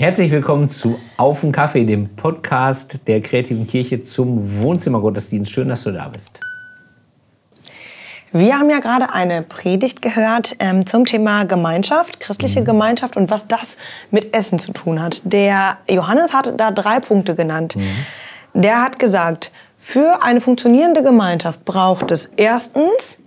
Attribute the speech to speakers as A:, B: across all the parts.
A: Herzlich willkommen zu Auf den Kaffee, dem Podcast der kreativen Kirche zum Wohnzimmergottesdienst. Schön, dass du da bist.
B: Wir haben ja gerade eine Predigt gehört ähm, zum Thema Gemeinschaft, christliche mhm. Gemeinschaft und was das mit Essen zu tun hat. Der Johannes hat da drei Punkte genannt. Mhm. Der hat gesagt, für eine funktionierende Gemeinschaft braucht es erstens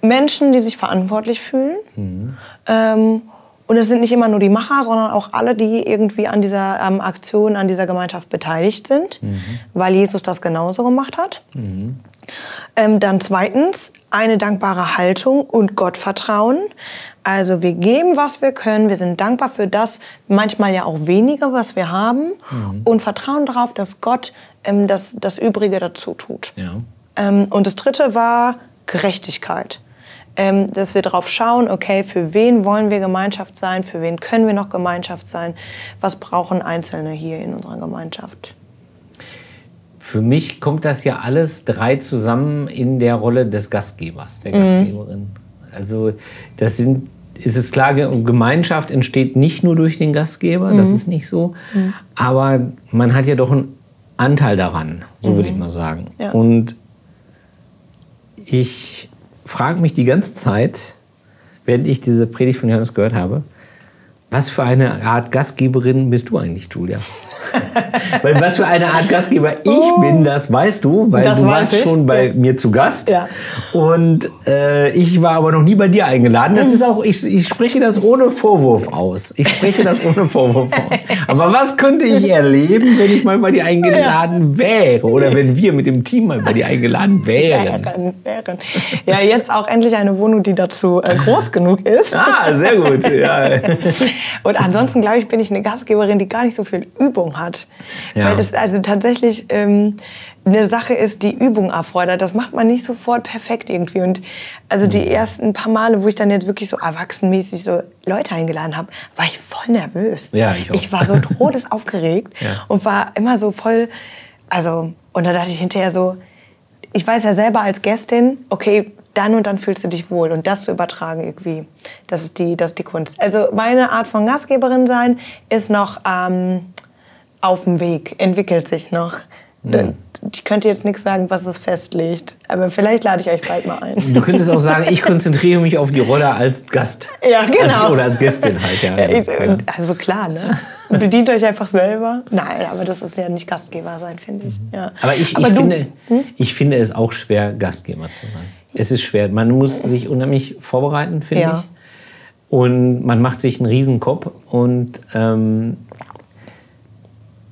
B: Menschen, die sich verantwortlich fühlen. Mhm. Ähm, und es sind nicht immer nur die Macher, sondern auch alle, die irgendwie an dieser ähm, Aktion, an dieser Gemeinschaft beteiligt sind, mhm. weil Jesus das genauso gemacht hat. Mhm. Ähm, dann zweitens eine dankbare Haltung und Gottvertrauen. Also wir geben, was wir können. Wir sind dankbar für das, manchmal ja auch weniger, was wir haben. Mhm. Und vertrauen darauf, dass Gott ähm, das, das Übrige dazu tut. Ja. Ähm, und das dritte war Gerechtigkeit. Ähm, dass wir darauf schauen, okay, für wen wollen wir Gemeinschaft sein, für wen können wir noch Gemeinschaft sein, was brauchen Einzelne hier in unserer Gemeinschaft.
A: Für mich kommt das ja alles drei zusammen in der Rolle des Gastgebers, der mhm. Gastgeberin. Also das sind, ist es klar, Gemeinschaft entsteht nicht nur durch den Gastgeber, mhm. das ist nicht so, mhm. aber man hat ja doch einen Anteil daran, so würde ich mhm. mal sagen. Ja. Und ich frage mich die ganze Zeit, während ich diese Predigt von Johannes gehört habe, was für eine Art Gastgeberin bist du eigentlich, Julia? weil was für eine Art Gastgeber ich oh. bin, das weißt du, weil das du warst ich. schon bei ja. mir zu Gast. Ja. Und äh, ich war aber noch nie bei dir eingeladen. Das mhm. ist auch, ich, ich spreche das ohne Vorwurf aus. Ich spreche das ohne Vorwurf aus. Aber was könnte ich erleben, wenn ich mal bei dir eingeladen wäre? Oder wenn wir mit dem Team mal bei dir eingeladen wären? wären, wären.
B: Ja, jetzt auch endlich eine Wohnung, die dazu äh, groß genug ist.
A: Ah, sehr gut. Ja.
B: Und ansonsten, glaube ich, bin ich eine Gastgeberin, die gar nicht so viel Übung hat. Ja. Weil das also tatsächlich ähm, eine Sache ist, die Übung erfordert. Das macht man nicht sofort perfekt irgendwie. Und also die mhm. ersten paar Male, wo ich dann jetzt wirklich so erwachsenmäßig so Leute eingeladen habe, war ich voll nervös. Ja, ich, auch. ich war so todesaufgeregt ja. und war immer so voll, also, und da dachte ich hinterher so, ich weiß ja selber als Gästin, okay, dann und dann fühlst du dich wohl. Und das zu übertragen irgendwie, das ist die, das ist die Kunst. Also meine Art von Gastgeberin sein ist noch ähm, auf dem Weg, entwickelt sich noch. Mhm. Ich könnte jetzt nichts sagen, was es festlegt, aber vielleicht lade ich euch bald mal ein.
A: Du könntest auch sagen, ich konzentriere mich auf die Rolle als Gast.
B: Ja, genau.
A: Als, oder als Gästin halt, ja. ja, ich,
B: also klar, ne? Bedient euch einfach selber. Nein, aber das ist ja nicht Gastgeber sein, finde ich. Ja.
A: Aber ich, aber ich, finde, hm? ich finde es auch schwer, Gastgeber zu sein. Es ist schwer. Man muss sich unheimlich vorbereiten, finde ja. ich. Und man macht sich einen Riesenkopf. Und ähm,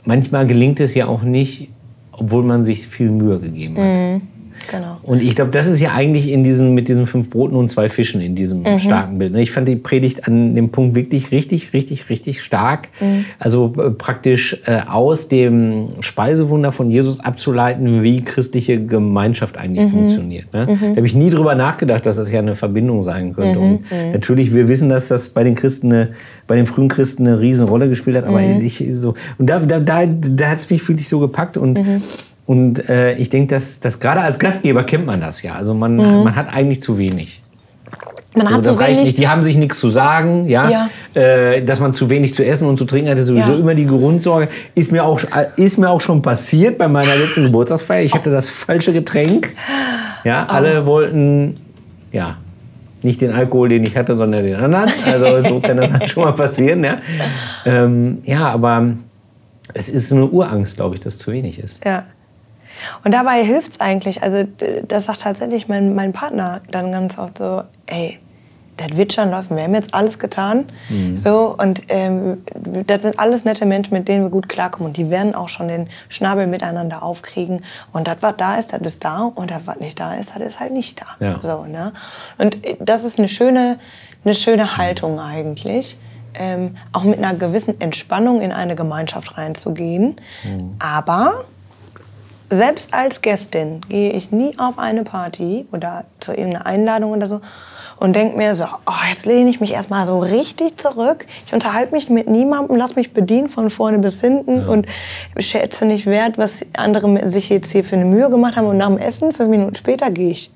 A: manchmal gelingt es ja auch nicht, obwohl man sich viel Mühe gegeben hat. Mhm. Genau. Und ich glaube, das ist ja eigentlich in diesen, mit diesen fünf Broten und zwei Fischen in diesem mhm. starken Bild. Ne? Ich fand die Predigt an dem Punkt wirklich richtig, richtig, richtig stark. Mhm. Also äh, praktisch äh, aus dem Speisewunder von Jesus abzuleiten, wie christliche Gemeinschaft eigentlich mhm. funktioniert. Ne? Mhm. Da habe ich nie drüber nachgedacht, dass das ja eine Verbindung sein könnte. Mhm. Und mhm. natürlich, wir wissen, dass das bei den Christen, eine, bei den frühen Christen eine Riesenrolle gespielt hat. Aber ich so, und da, da, da, da hat es mich wirklich so gepackt und und äh, ich denke, dass, dass gerade als Gastgeber kennt man das ja. Also man, mhm. man hat eigentlich zu wenig. Man so, hat das zu reicht wenig. nicht. Die haben sich nichts zu sagen, ja. ja. Äh, dass man zu wenig zu essen und zu trinken hatte, sowieso ja. immer die Grundsorge. Ist mir, auch, ist mir auch schon passiert bei meiner letzten Geburtstagsfeier. Ich hatte das falsche Getränk. Ja, oh. alle wollten, ja, nicht den Alkohol, den ich hatte, sondern den anderen. Also so kann das halt schon mal passieren, ja. Ähm, ja, aber es ist eine Urangst, glaube ich, dass zu wenig ist.
B: Ja. Und dabei hilft es eigentlich. Also das sagt tatsächlich mein, mein Partner dann ganz oft so, ey, das wird schon laufen. Wir haben jetzt alles getan. Mhm. So, und ähm, das sind alles nette Menschen, mit denen wir gut klarkommen. Und die werden auch schon den Schnabel miteinander aufkriegen. Und das, was da ist, das ist da. Und das, was nicht da ist, das ist halt nicht da. Ja. So, ne? Und das ist eine schöne, eine schöne Haltung eigentlich. Ähm, auch mit einer gewissen Entspannung in eine Gemeinschaft reinzugehen. Mhm. Aber selbst als Gästin gehe ich nie auf eine Party oder zu irgendeiner Einladung oder so und denke mir so, oh, jetzt lehne ich mich erstmal so richtig zurück. Ich unterhalte mich mit niemandem, lass mich bedienen von vorne bis hinten ja. und schätze nicht wert, was andere sich jetzt hier für eine Mühe gemacht haben. Und nach dem Essen, fünf Minuten später, gehe ich.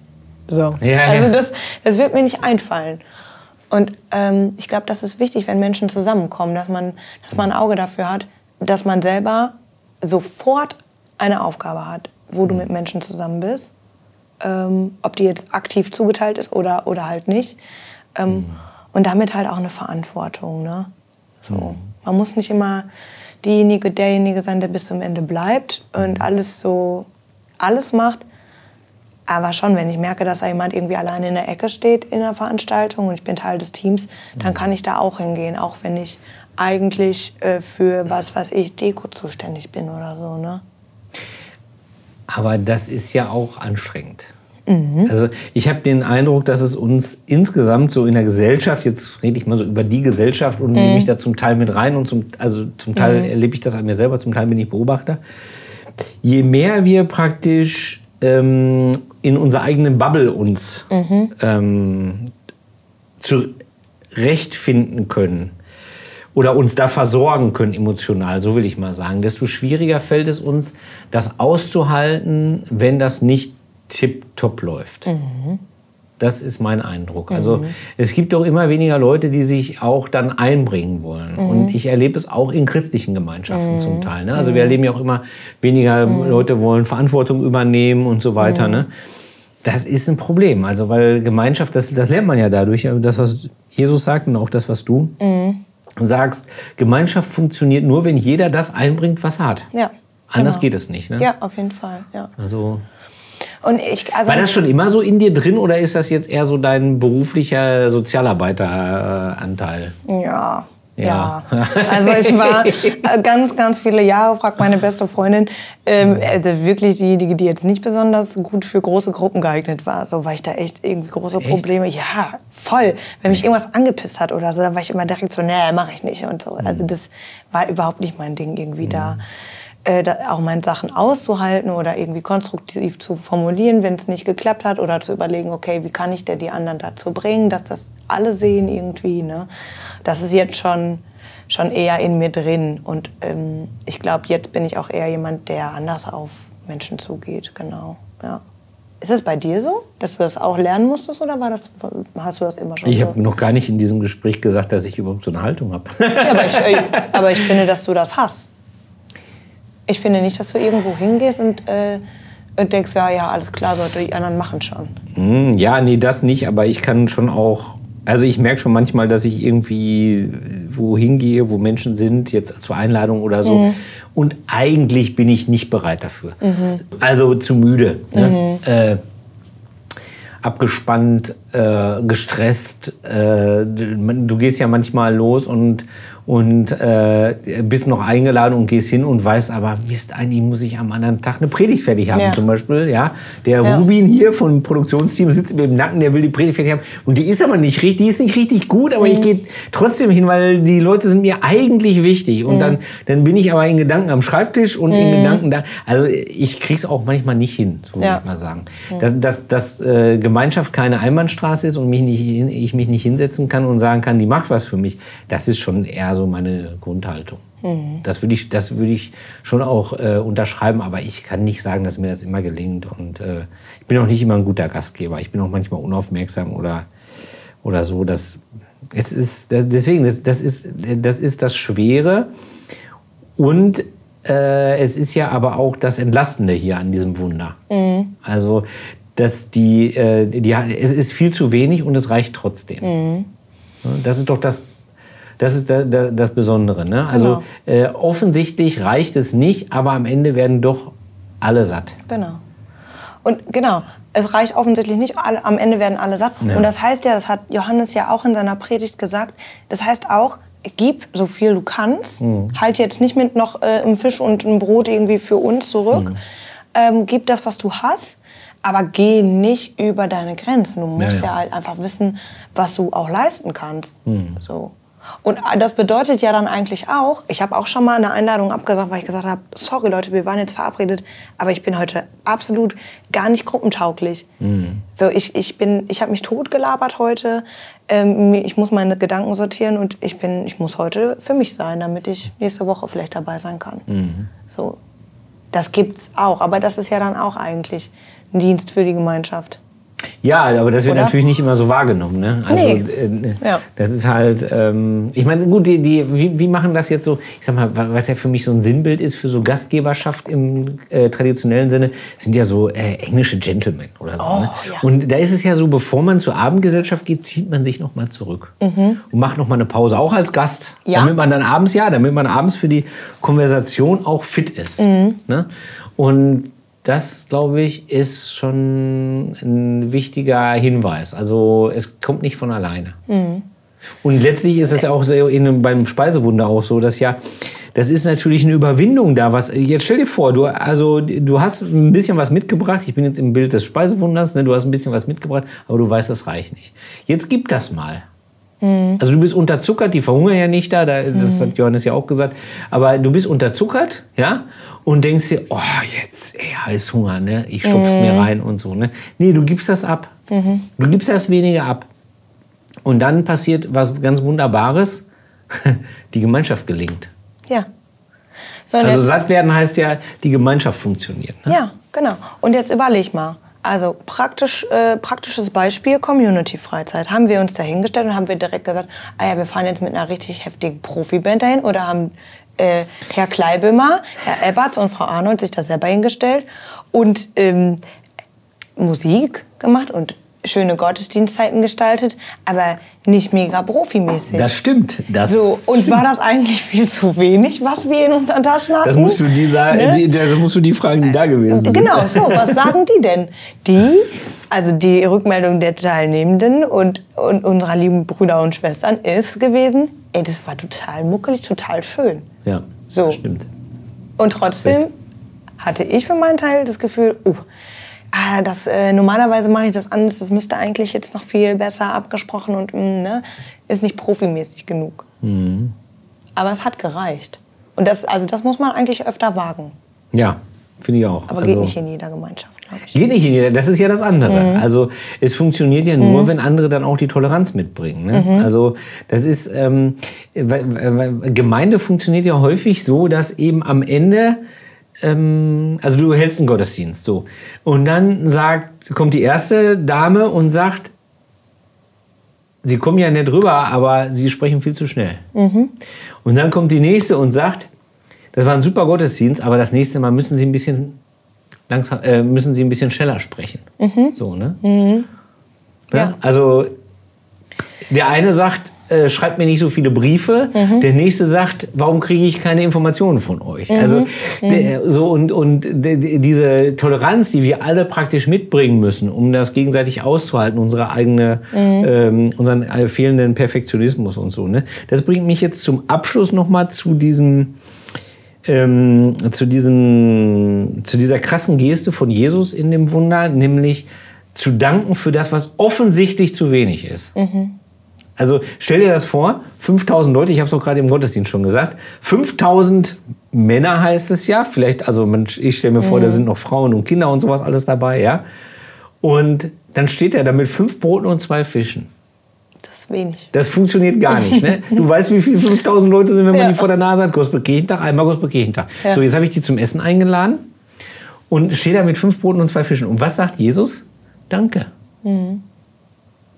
B: So. Ja, also das, das wird mir nicht einfallen. Und ähm, ich glaube, das ist wichtig, wenn Menschen zusammenkommen, dass man, dass man ein Auge dafür hat, dass man selber sofort eine Aufgabe hat, wo du mit Menschen zusammen bist. Ähm, ob die jetzt aktiv zugeteilt ist oder, oder halt nicht. Ähm, mhm. Und damit halt auch eine Verantwortung. Ne? So. Mhm. Man muss nicht immer diejenige, derjenige sein, der bis zum Ende bleibt und alles so alles macht. Aber schon, wenn ich merke, dass da jemand irgendwie alleine in der Ecke steht in der Veranstaltung und ich bin Teil des Teams, dann kann ich da auch hingehen, auch wenn ich eigentlich äh, für was weiß ich Deko zuständig bin oder so. Ne?
A: Aber das ist ja auch anstrengend. Mhm. Also ich habe den Eindruck, dass es uns insgesamt so in der Gesellschaft, jetzt rede ich mal so über die Gesellschaft und mhm. nehme mich da zum Teil mit rein und zum, also zum Teil mhm. erlebe ich das an mir selber, zum Teil bin ich Beobachter. Je mehr wir praktisch ähm, in unserer eigenen Bubble uns mhm. ähm, zurechtfinden können oder uns da versorgen können emotional, so will ich mal sagen, desto schwieriger fällt es uns, das auszuhalten, wenn das nicht tipptopp läuft. Mhm. Das ist mein Eindruck. Also mhm. es gibt doch immer weniger Leute, die sich auch dann einbringen wollen. Mhm. Und ich erlebe es auch in christlichen Gemeinschaften mhm. zum Teil. Ne? Also wir erleben ja auch immer weniger mhm. Leute wollen Verantwortung übernehmen und so weiter. Mhm. Ne? Das ist ein Problem. Also weil Gemeinschaft, das, das lernt man ja dadurch. Das, was Jesus sagt und auch das, was du mhm. Sagst. Gemeinschaft funktioniert nur, wenn jeder das einbringt, was er hat. Ja. Anders genau. geht es nicht. Ne?
B: Ja, auf jeden Fall. Ja.
A: Also und ich, also War das schon immer so in dir drin oder ist das jetzt eher so dein beruflicher Sozialarbeiteranteil?
B: Ja, ja. ja. Also ich war äh, ganz, ganz viele Jahre, fragt meine beste Freundin, ähm, also wirklich diejenige, die jetzt nicht besonders gut für große Gruppen geeignet war. So war ich da echt irgendwie große echt? Probleme. Ja, voll. Wenn mich irgendwas angepisst hat oder so, dann war ich immer direkt so, nee, mache ich nicht und so. Also mhm. das war überhaupt nicht mein Ding irgendwie mhm. da äh, auch meine Sachen auszuhalten oder irgendwie konstruktiv zu formulieren, wenn es nicht geklappt hat oder zu überlegen, okay, wie kann ich denn die anderen dazu bringen, dass das alle sehen irgendwie. Ne? Das ist jetzt schon, schon eher in mir drin und ähm, ich glaube, jetzt bin ich auch eher jemand, der anders auf Menschen zugeht, genau. Ja. Ist es bei dir so, dass du das auch lernen musstest oder war das, hast du das immer schon
A: Ich
B: so?
A: habe noch gar nicht in diesem Gespräch gesagt, dass ich überhaupt so eine Haltung habe.
B: Ja, aber, ich, aber ich finde, dass du das hast. Ich finde nicht, dass du irgendwo hingehst und, äh, und denkst, ja, ja, alles klar, sollte die anderen machen schon.
A: Hm, ja, nee, das nicht, aber ich kann schon auch also ich merke schon manchmal, dass ich irgendwie wohin gehe, wo Menschen sind, jetzt zur Einladung oder so. Mhm. Und eigentlich bin ich nicht bereit dafür. Mhm. Also zu müde. Ne? Mhm. Äh, abgespannt, äh, gestresst. Äh, du gehst ja manchmal los und, und äh, bist noch eingeladen und gehst hin und weißt aber, Mist, eigentlich muss ich am anderen Tag eine Predigt fertig haben ja. zum Beispiel. Ja? Der ja. Rubin hier vom Produktionsteam sitzt mir im Nacken, der will die Predigt fertig haben und die ist aber nicht richtig, die ist nicht richtig gut, aber mhm. ich gehe trotzdem hin, weil die Leute sind mir eigentlich wichtig und mhm. dann, dann bin ich aber in Gedanken am Schreibtisch und mhm. in Gedanken da. Also ich krieg's auch manchmal nicht hin, so ja. würde ich mal sagen. Dass, dass, dass äh, Gemeinschaft keine Einbahnstraße ist und mich nicht, ich mich nicht hinsetzen kann und sagen kann, die macht was für mich, das ist schon eher so meine Grundhaltung. Mhm. Das würde ich, das ich schon auch äh, unterschreiben, aber ich kann nicht sagen, dass mir das immer gelingt. Und äh, ich bin auch nicht immer ein guter Gastgeber. Ich bin auch manchmal unaufmerksam oder, oder so. Das, es ist, deswegen, das, das, ist, das ist das Schwere. Und äh, es ist ja aber auch das Entlastende hier an diesem Wunder. Mhm. Also, dass die, äh, die, es ist viel zu wenig und es reicht trotzdem. Mhm. Das ist doch das das ist da, da, das Besondere. Ne? Also genau. äh, offensichtlich reicht es nicht, aber am Ende werden doch alle satt.
B: Genau. Und genau, es reicht offensichtlich nicht, alle, am Ende werden alle satt. Ja. Und das heißt ja, das hat Johannes ja auch in seiner Predigt gesagt, das heißt auch, gib so viel du kannst, mhm. halt jetzt nicht mit noch äh, einem Fisch und einem Brot irgendwie für uns zurück, mhm. ähm, gib das, was du hast, aber geh nicht über deine Grenzen. Du musst ja, ja. ja halt einfach wissen, was du auch leisten kannst. Mhm. So. Und das bedeutet ja dann eigentlich auch, ich habe auch schon mal eine Einladung abgesagt, weil ich gesagt habe, sorry Leute, wir waren jetzt verabredet, aber ich bin heute absolut gar nicht gruppentauglich. Mhm. So, ich, ich, ich habe mich totgelabert heute, ähm, ich muss meine Gedanken sortieren und ich, bin, ich muss heute für mich sein, damit ich nächste Woche vielleicht dabei sein kann. Mhm. So, das gibt's auch, aber das ist ja dann auch eigentlich ein Dienst für die Gemeinschaft.
A: Ja, aber das wird Oder? natürlich nicht immer so wahrgenommen. Ne? Also nee. äh, ja. das ist halt, ähm, ich meine, gut, die, die, wie, wie machen das jetzt so, ich sag mal, was ja für mich so ein Sinnbild ist für so Gastgeberschaft im äh, traditionellen Sinne, sind ja so äh, englische Gentlemen oder so. Oh, ne? ja. Und da ist es ja so, bevor man zur Abendgesellschaft geht, zieht man sich noch mal zurück mhm. und macht noch mal eine Pause, auch als Gast. Ja. Damit man dann abends, ja, damit man abends für die Konversation auch fit ist. Mhm. Ne? Und das, glaube ich, ist schon ein wichtiger Hinweis. Also es kommt nicht von alleine. Mhm. Und letztlich ist es ja auch in, beim Speisewunder auch so, dass ja, das ist natürlich eine Überwindung da. Was, jetzt stell dir vor, du, also, du hast ein bisschen was mitgebracht. Ich bin jetzt im Bild des Speisewunders, ne, du hast ein bisschen was mitgebracht, aber du weißt, das reicht nicht. Jetzt gib das mal. Mhm. Also du bist unterzuckert, die verhungern ja nicht da, das mhm. hat Johannes ja auch gesagt, aber du bist unterzuckert, ja, und denkst dir, oh, jetzt, ey, Heißhunger, ne? Ich stopf's mhm. mir rein und so, ne? Nee, du gibst das ab. Mhm. Du gibst das weniger ab. Und dann passiert was ganz Wunderbares. die Gemeinschaft gelingt.
B: Ja.
A: So, also satt werden heißt ja, die Gemeinschaft funktioniert.
B: Ne? Ja, genau. Und jetzt überleg mal. Also praktisch, äh, praktisches Beispiel, Community-Freizeit. Haben wir uns da hingestellt und haben wir direkt gesagt, ah ja, wir fahren jetzt mit einer richtig heftigen Profiband dahin oder haben äh, Herr Kleibömer, Herr Eberts und Frau Arnold sich da selber hingestellt und ähm, Musik gemacht und schöne Gottesdienstzeiten gestaltet, aber nicht mega profimäßig.
A: Das stimmt. Das
B: so, und war das eigentlich viel zu wenig, was wir in unseren Taschen hatten?
A: Das musst du die, sagen, ne? das musst du die fragen, die da gewesen sind.
B: Genau, so. Was sagen die denn? Die, also die Rückmeldung der Teilnehmenden und, und unserer lieben Brüder und Schwestern ist gewesen, ey, das war total muckelig, total schön.
A: Ja, so. stimmt.
B: Und trotzdem hatte ich für meinen Teil das Gefühl, oh, ah, das, äh, normalerweise mache ich das anders, das müsste eigentlich jetzt noch viel besser abgesprochen und mh, mm, ne, ist nicht profimäßig genug. Mhm. Aber es hat gereicht. Und das, also das muss man eigentlich öfter wagen.
A: Ja, Finde ich auch.
B: Aber also, geht nicht in jeder Gemeinschaft, glaube ich.
A: Geht nicht in jeder, das ist ja das andere. Mhm. Also es funktioniert ja nur, mhm. wenn andere dann auch die Toleranz mitbringen. Ne? Mhm. Also das ist, ähm, Gemeinde funktioniert ja häufig so, dass eben am Ende, ähm, also du hältst einen Gottesdienst so. Und dann sagt, kommt die erste Dame und sagt, Sie kommen ja nicht rüber, aber Sie sprechen viel zu schnell. Mhm. Und dann kommt die nächste und sagt, das war ein super Gottesdienst, aber das nächste Mal müssen Sie ein bisschen langsam, äh, müssen Sie ein bisschen schneller sprechen. Mhm. So, ne? Mhm. Ja? ja? Also der eine sagt, äh, schreibt mir nicht so viele Briefe. Mhm. Der nächste sagt, warum kriege ich keine Informationen von euch? Mhm. Also mhm. so und und diese Toleranz, die wir alle praktisch mitbringen müssen, um das gegenseitig auszuhalten, unsere eigene, mhm. ähm, unseren äh, fehlenden Perfektionismus und so. Ne? Das bringt mich jetzt zum Abschluss noch mal zu diesem ähm, zu, diesem, zu dieser krassen Geste von Jesus in dem Wunder, nämlich zu danken für das, was offensichtlich zu wenig ist. Mhm. Also stell dir das vor, 5000 Leute, ich habe es auch gerade im Gottesdienst schon gesagt, 5000 Männer heißt es ja, vielleicht, also ich stelle mir vor, mhm. da sind noch Frauen und Kinder und sowas alles dabei, ja. Und dann steht er da mit fünf Broten und zwei Fischen
B: wenig.
A: Das funktioniert gar nicht. Ne? Du weißt, wie viele 5000 Leute sind, wenn man ja. die vor der Nase hat. Großbekirchentag, einmal Großbekirchentag. Ja. So, jetzt habe ich die zum Essen eingeladen und stehe da mit fünf Broten und zwei Fischen. Und was sagt Jesus? Danke. Mhm.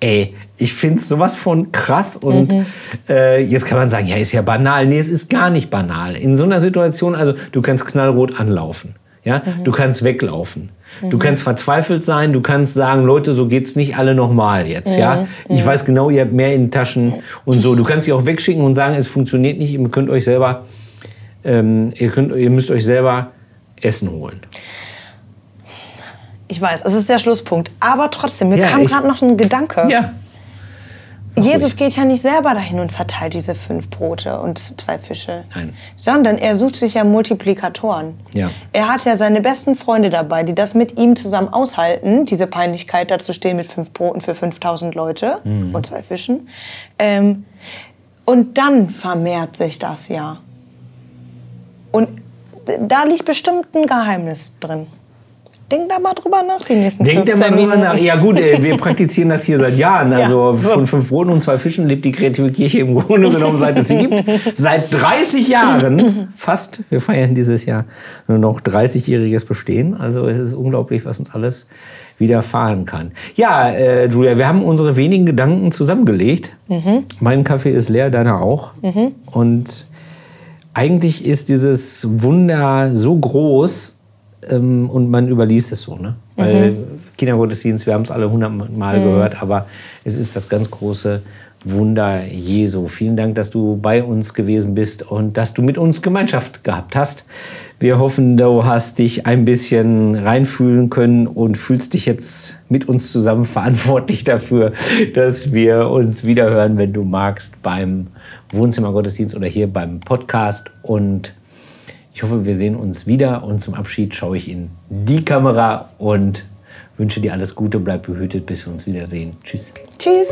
A: Ey, ich finde es sowas von krass und mhm. äh, jetzt kann man sagen, ja, ist ja banal. Nee, es ist gar nicht banal. In so einer Situation, also du kannst knallrot anlaufen. Ja? Mhm. Du kannst weglaufen. Mhm. Du kannst verzweifelt sein, du kannst sagen, Leute, so geht's nicht alle nochmal jetzt, mhm. ja. Ich mhm. weiß genau, ihr habt mehr in den Taschen und so. Du kannst sie auch wegschicken und sagen, es funktioniert nicht, ihr könnt euch selber, ähm, ihr, könnt, ihr müsst euch selber Essen holen.
B: Ich weiß, es ist der Schlusspunkt. Aber trotzdem, mir ja, kam gerade noch ein Gedanke.
A: Ja.
B: Jesus geht ja nicht selber dahin und verteilt diese fünf Brote und zwei Fische.
A: Nein.
B: Sondern er sucht sich ja Multiplikatoren.
A: Ja.
B: Er hat ja seine besten Freunde dabei, die das mit ihm zusammen aushalten, diese Peinlichkeit dazu stehen mit fünf Broten für 5000 Leute mhm. und zwei Fischen. Ähm, und dann vermehrt sich das ja. Und da liegt bestimmt ein Geheimnis drin. Denk da mal drüber nach, die nächsten
A: Denk da mal drüber nach. Ja gut, ey, wir praktizieren das hier seit Jahren. Also ja, von fünf Broten und zwei Fischen lebt die kreative Kirche im Grunde genommen, seit es sie gibt. Seit 30 Jahren, fast. Wir feiern dieses Jahr nur noch 30-jähriges Bestehen. Also es ist unglaublich, was uns alles widerfahren kann. Ja, äh, Julia, wir haben unsere wenigen Gedanken zusammengelegt. Mhm. Mein Kaffee ist leer, deiner auch. Mhm. Und eigentlich ist dieses Wunder so groß, ähm, und man überliest es so. Ne? Weil mhm. Kindergottesdienst, wir haben es alle hundertmal mhm. gehört, aber es ist das ganz große Wunder Jesu. Vielen Dank, dass du bei uns gewesen bist und dass du mit uns Gemeinschaft gehabt hast. Wir hoffen, du hast dich ein bisschen reinfühlen können und fühlst dich jetzt mit uns zusammen verantwortlich dafür, dass wir uns wiederhören, wenn du magst, beim Wohnzimmergottesdienst oder hier beim Podcast. Und ich hoffe, wir sehen uns wieder und zum Abschied schaue ich in die Kamera und wünsche dir alles Gute, bleib behütet, bis wir uns wiedersehen. Tschüss.
B: Tschüss.